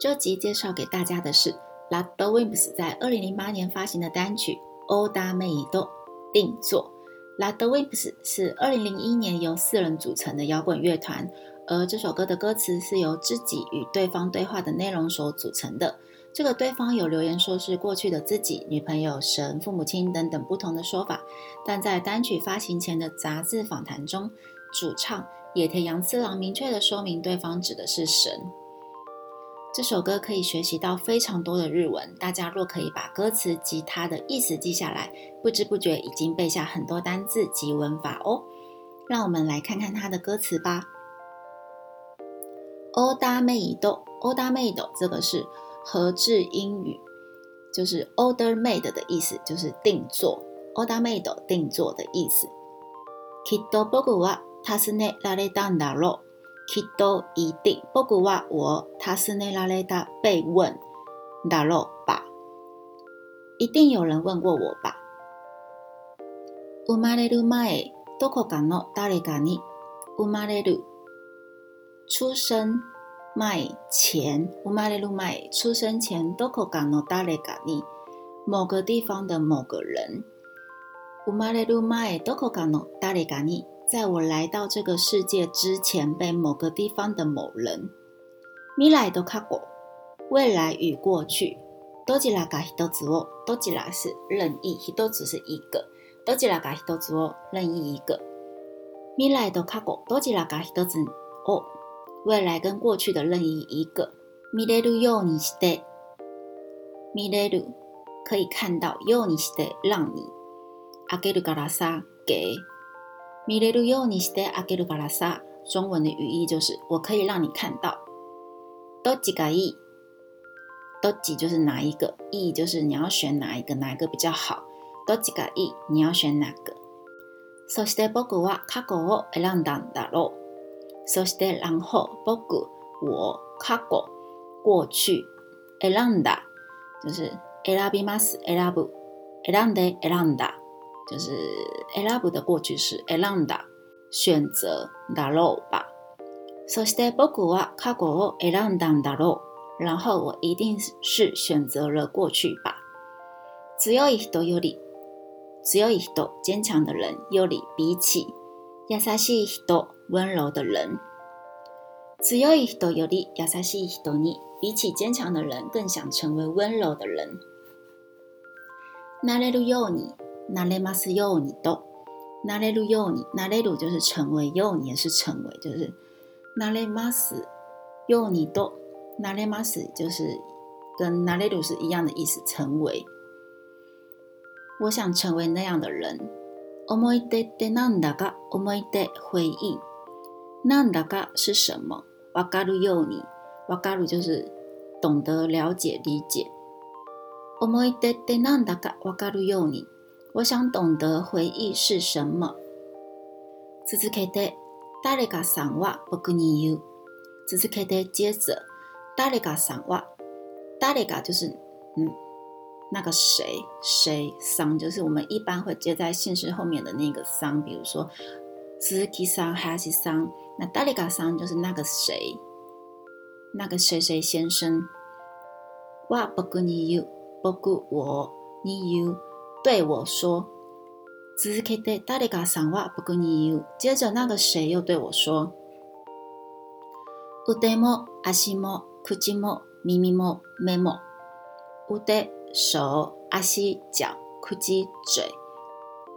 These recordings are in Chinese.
这集介绍给大家的是 Lad o w i r s 在二零零八年发行的单曲《Oda Meido 定做》。Lad o w i r s 是二零零一年由四人组成的摇滚乐团，而这首歌的歌词是由自己与对方对话的内容所组成的。这个对方有留言说是过去的自己、女朋友、神、父母亲等等不同的说法，但在单曲发行前的杂志访谈中，主唱野田洋次郎明确的说明对方指的是神。这首歌可以学习到非常多的日文，大家若可以把歌词及它的意思记下来，不知不觉已经背下很多单字及文法哦。让我们来看看它的歌词吧。オーダーメイド、オーダーメイド，这个是合制英语，就是 order made 的意思，就是定做。オーダーメイド定做的意思。けど僕は助けられたんだろう。きっと一定，不过话我，他是内拉雷达被问，大肉吧，一定有人问过我吧。生まれる前、どこかの誰かに生まれる、出生前、生まれる前、どこかの誰かに，某个地方的某个人。生まれる前、どこかの誰かに。在我来到这个世界之前，被某个地方的某人，未来都看过，未来与过去，多吉拉加一朵子哦，多吉拉是任意，一朵只是一个，多吉拉加一朵子哦，任意一个，未来都看过，多吉拉加一朵子哦，未来跟过去的任意一个，米勒鲁哟尼西得，米勒鲁可以看到哟尼西得让你，阿给鲁嘎拉沙给。見えるようにしてあげるからさ，中文的语义就是我可以让你看到。どっちがいい？どっち就是哪一个，いい就是你要选哪一个，哪一个比较好？どっちがいい？你要选哪个？そして僕は過去選んだろ。そして然后，僕我过去，選んだ就是選びます、選ぶ、選んで、選んだ。就是 elab 的过去式 elanda，选择 daro 吧。そして僕は過去を elanda daro。然后我一定是选择了过去吧。強い人より強い人、坚强的人，より、比起、優しい人、温柔的人。強い人より優しい人に、比起坚强的人更想成为温柔的人。マレルヨニ。ナレマス幼年、ナレル幼年、ナレル就是成为幼年，是成为，就是ナレマス幼年、ナレマス就是跟ナレル是一样的意思，成为。我想成为那样的人。思い出でなんだか思い出回忆，なんだか是什么？わかるように、わかる就是懂得、了解、理解。思い出でなんだかわかるように。我想懂得回忆是什么。次次开得达里嘎桑娃不跟你有，次次开接着达里嘎桑娃。达里嘎就是嗯那个谁谁桑，就是我们一般会接在姓氏后面的那个桑，比如说斯基桑、海西桑。那达里嘎桑就是那个谁，那个谁谁先生。我不 o 你有，不过我你 you，对我说：“自けて誰が三話不更に言う。”接着那个谁又对我说：“腕モ、足モ、口モ、耳モ、目モ。腕、手、足、脚、口、嘴、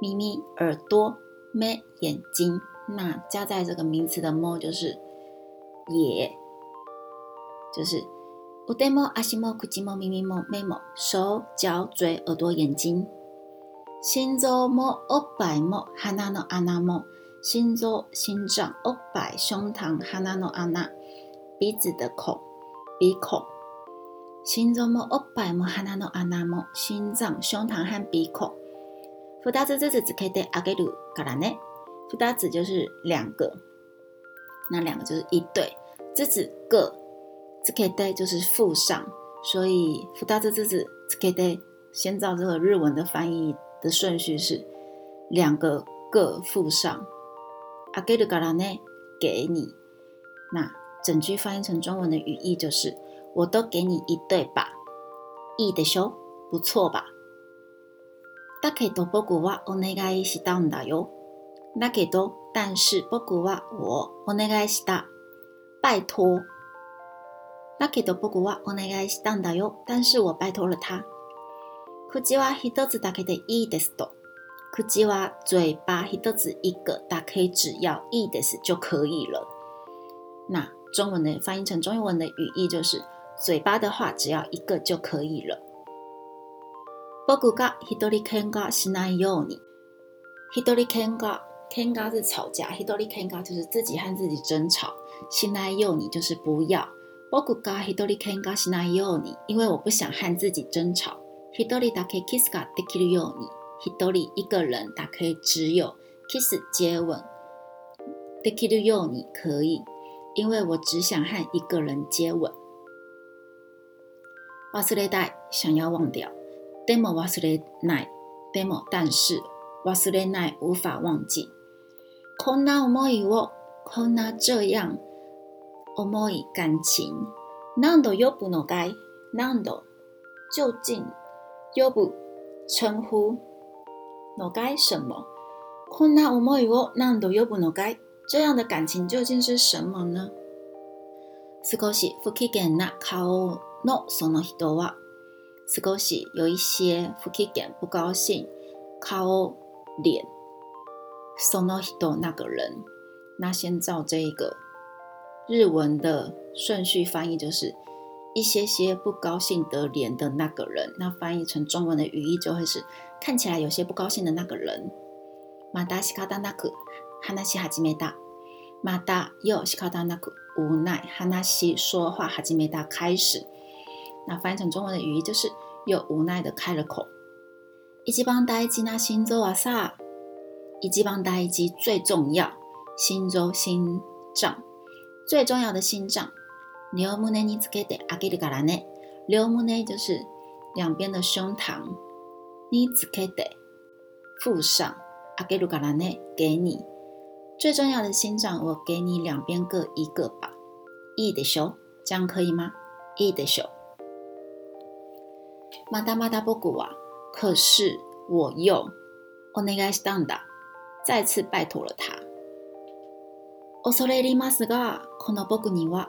耳、耳、朵、目、眼睛。那加在这个名词的モ就是也，就是腕モ、足モ、口モ、耳モ、目モ。手、脚、嘴、耳朵、眼睛。”心臓もおっぱいも鼻の穴も心臓、心脏、おっぱい、胸膛、鼻の穴、鼻子的孔、鼻孔。心臓もおっぱいも鼻の穴も心臓、胸膛和鼻孔。二つずつつけてあげるからね。二つ就是两个，那两个就是一对。这子个つけて就是附上，所以二つずつつけて，先照这个日文的翻译的顺序是两个各附上，あげるからね，给你。那整句翻译成中文的语义就是：我都给你一对吧，いいでしょう，不错吧。だけど僕はお願いしたんだよ。だけど但是僕は我お願いした，拜托。だけど僕はお願いしたんだよ，但是我拜托了他。口吉哇，一つだ打开いいですと。口吉哇，嘴巴一つ一个打开，只要い的是就可以了。那中文的翻译成中英文的语义就是：嘴巴的话，只要一个就可以了。僕が一人喧嘩しないよう你，一人喧嘩，喧嘩是吵架，一人喧嘩就是自己和自己争吵。是奈又你就是不要。我估计他多的尴尬是奈又你，因为我不想和自己争吵。一人だけキスができるように、一人一个人，だけ只有，キス接吻，できるように可以，因为我只想和一个人接吻。忘れたい、想要忘掉。でも忘れない、でも但是，忘れない无法忘记。こんな思いを、こんな这样，思い感情。何度よぶのかい、何度，究竟。又不称呼，不该什么？困んな思いを何度、又不、不该这样的感情究竟是什么呢？sono h i 機 o な顔のその人は、少し有一些 g 機 n 不高兴，kao 脸，i の o 那个人，那先照这个日文的顺序翻译就是。一些些不高兴的脸的那个人，那翻译成中文的语义就会是看起来有些不高兴的那个人。马达西卡达那克，哈纳西哈始梅达，马达又西卡达那克无奈，哈纳西说话哈始梅达开始。那翻译成中文的语义就是又无奈的开了口。一级帮带一季那星周瓦萨，一级帮带一季最重要，心周心脏最重要的心脏。六木呢？你只给得阿给鲁卡拉呢？六木呢就是两边的胸膛，你只给得附上阿给鲁卡拉呢？给你最重要的心脏，我给你两边各一个吧。いいでしょう，这样可以吗？いいでしょう。まだまだ僕は、可是我用お願いしたんだ。再次拜托了他。恐れ入りますが、この僕には。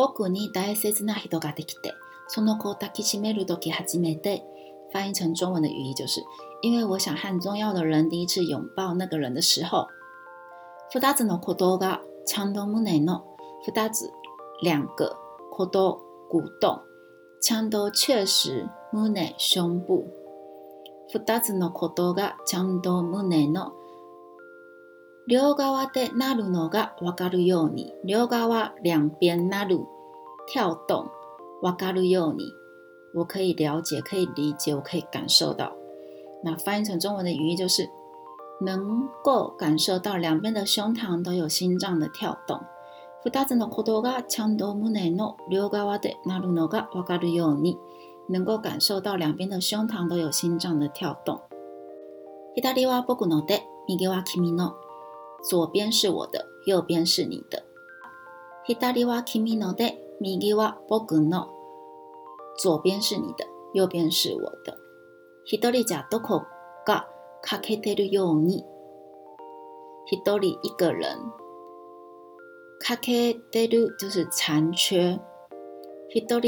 僕に大切な人ができて、その子を抱きしめる時初めて。翻译成中文的语义就是：因为我想和重要的人第一次拥抱那个人的时候，二つのことがちゃんと胸の二つ两个こと鼓动，ちゃんと确实胸胸部。二つのことがちゃんと胸の両側でなるのがわかるように、両側两边邊る跳动。分かるように，我可以了解，可以理解，我可以感受到。那翻译成中文的语义就是，能够感受到两边的胸膛都有心脏的跳动。二つの鼓動がちゃんと胸の両側で鳴るのが分かるように，能够感受到两边的胸膛都有心脏的跳動。左は僕ので、右は君の。左边是我的，右边是你的。左边是你的，右边是我的。一个人，就是残缺。一个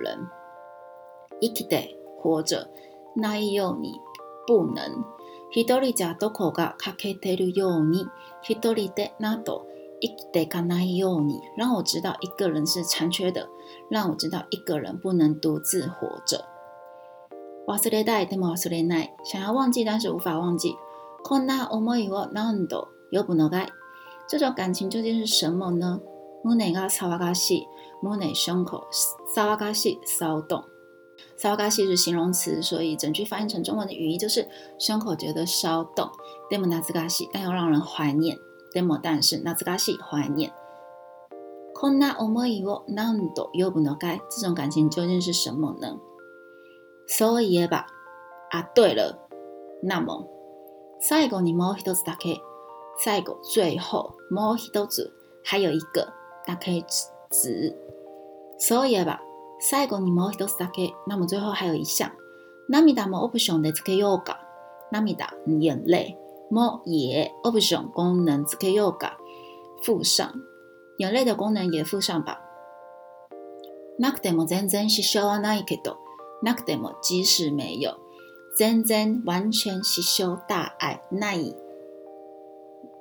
人，活着。ないように不能一人じゃどこが欠けてるように一人でなど生きていかないように让我知道一个人是残缺的让我知道一个人不能独自活着忘れたいでも忘れない想要忘记但是无法忘记こんな思いを何度呼ぶのがい这种感情究竟是什么呢胸が騒がしい胸胸口騒がしい騒動烧咖西是形容词，所以整句翻译成中文的语义就是胸口觉得烧动，但又让人怀念。但但是，那兹咖 i 怀念。这种感情究竟是什么呢？所以吧，啊，对了，那么，赛个你莫希多子打开，赛个最后莫希多子，还有一个打开子子，所以吧。最後にも一つだけ、那么最后还有一项、涙もオプションでつけようか、涙、眼泪も也、オプション功能つけようか、附上，眼泪的功能也附上吧。なくても全然失笑はないけど、なくても即使没有、全然完全失笑大碍ない、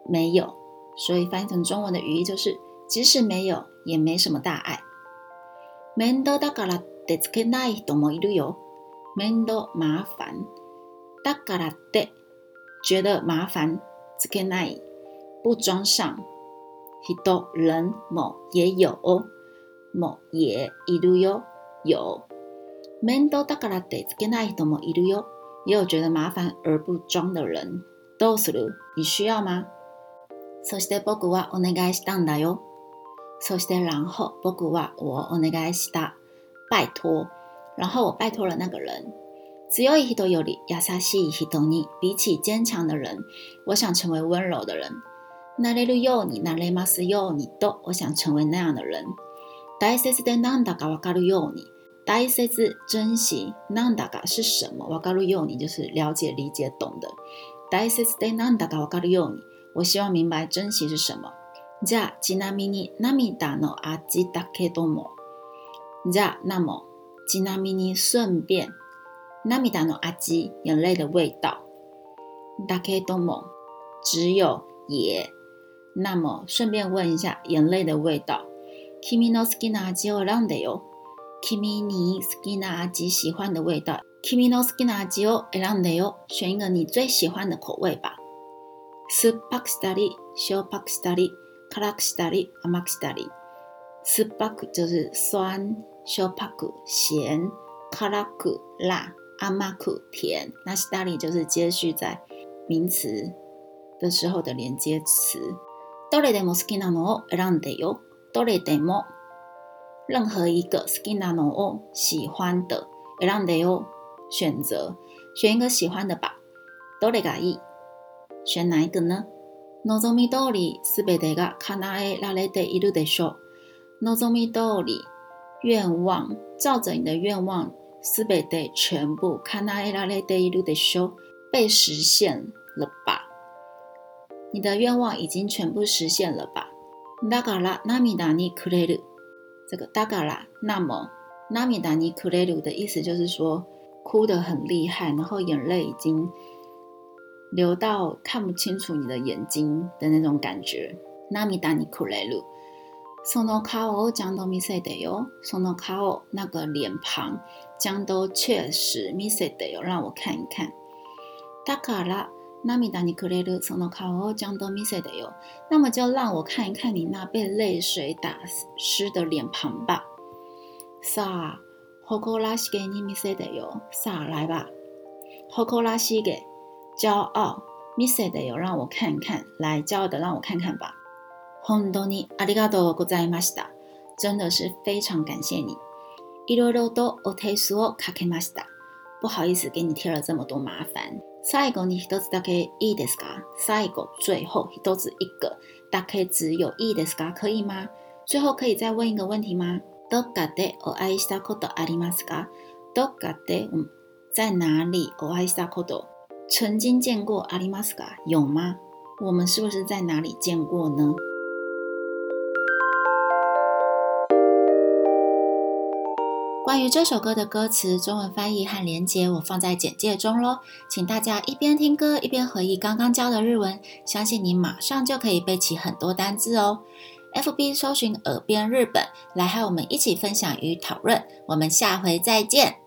没有，所以翻译成中文的语义就是，即使没有，也没什么大碍。面倒だからってつけない人もいるよ。面倒麻烦。だからって、觉得麻烦つけない。不装上。人、人も也有。も也いるよ。有。面倒だからってつけない人もいるよ。也有觉得麻烦而不装的人。どうする你需要吗そして僕はお願いしたんだよ。そして、然后、僕は、我お願いした、拜托。然后我拜托了那个人。強い一人より優しい一人に、比起坚强的人，我想成为温柔的人。ナレルヨニ、ナレマスヨニ、都我想成为那样的人。大切ななんだかはかるヨニ、大切な真なんだか是什么？分かるヨニ就是了解、理解、懂的。大切ななんだかはかるヨニ、我希望明白真心是什么。じゃあちなみに涙の味だけども。じゃあなもちなみに顺便涙の味眼泪的味道。だけども只有也。那么顺便问一下眼泪的味道。君の好きな味を選んでよ。君に好きな味喜欢的味道。君の好きな味を選んでよ。选一个你最喜欢的口味吧。酸っぱくしたり、塩っぱくしたり。苦的，酸的，甜く辣的，甜。那“したり”就是接续在名词的时候的连接词。多雷德莫斯基纳诺，埃兰德哟，多雷德莫。任何一个斯基纳诺喜欢的，埃兰德哟，选择选一个喜欢的吧。多雷嘎伊，选哪一个呢？み通り、すべてが叶え那れている一路的う。望み通り、愿望，照着你的愿望すべて全部看那的，拉累的，一路的修被实现了吧？你的愿望已经全部实现了吧？拉嘎拉那米达尼哭这个拉嘎拉，那么那米达尼哭的意思就是说哭得很厉害，然后眼泪已经。流到看不清楚你的眼睛的那种感觉纳米达尼库雷卢送到卡欧江东米塞得哟送到卡那个脸庞江东确实米塞得哟让我看一看打卡啦纳米达尼库雷卢送到卡欧江东米塞得哟那么就让我看一看你那被泪水打湿的脸庞吧萨 oko lasagna yi 来吧 oko l 骄傲 m i s s 有让我看看，来骄傲的让我看看吧。本当にありがとうございました。真的是非常感谢你。いろいろとお手数をかけました。不好意思给你添了这么多麻烦。最後一つだけいいですか？最後最后一つ一个，大概只有いいですか？可以吗？最后可以再问一个问题吗？どこでお会いしたことありますか？どこで、在哪里お会いしたこと曾经见过阿里马斯卡有吗？我们是不是在哪里见过呢？关于这首歌的歌词、中文翻译和连接，我放在简介中喽。请大家一边听歌一边回忆刚刚教的日文，相信你马上就可以背起很多单字哦。FB 搜寻“耳边日本”来，和我们一起分享与讨论。我们下回再见。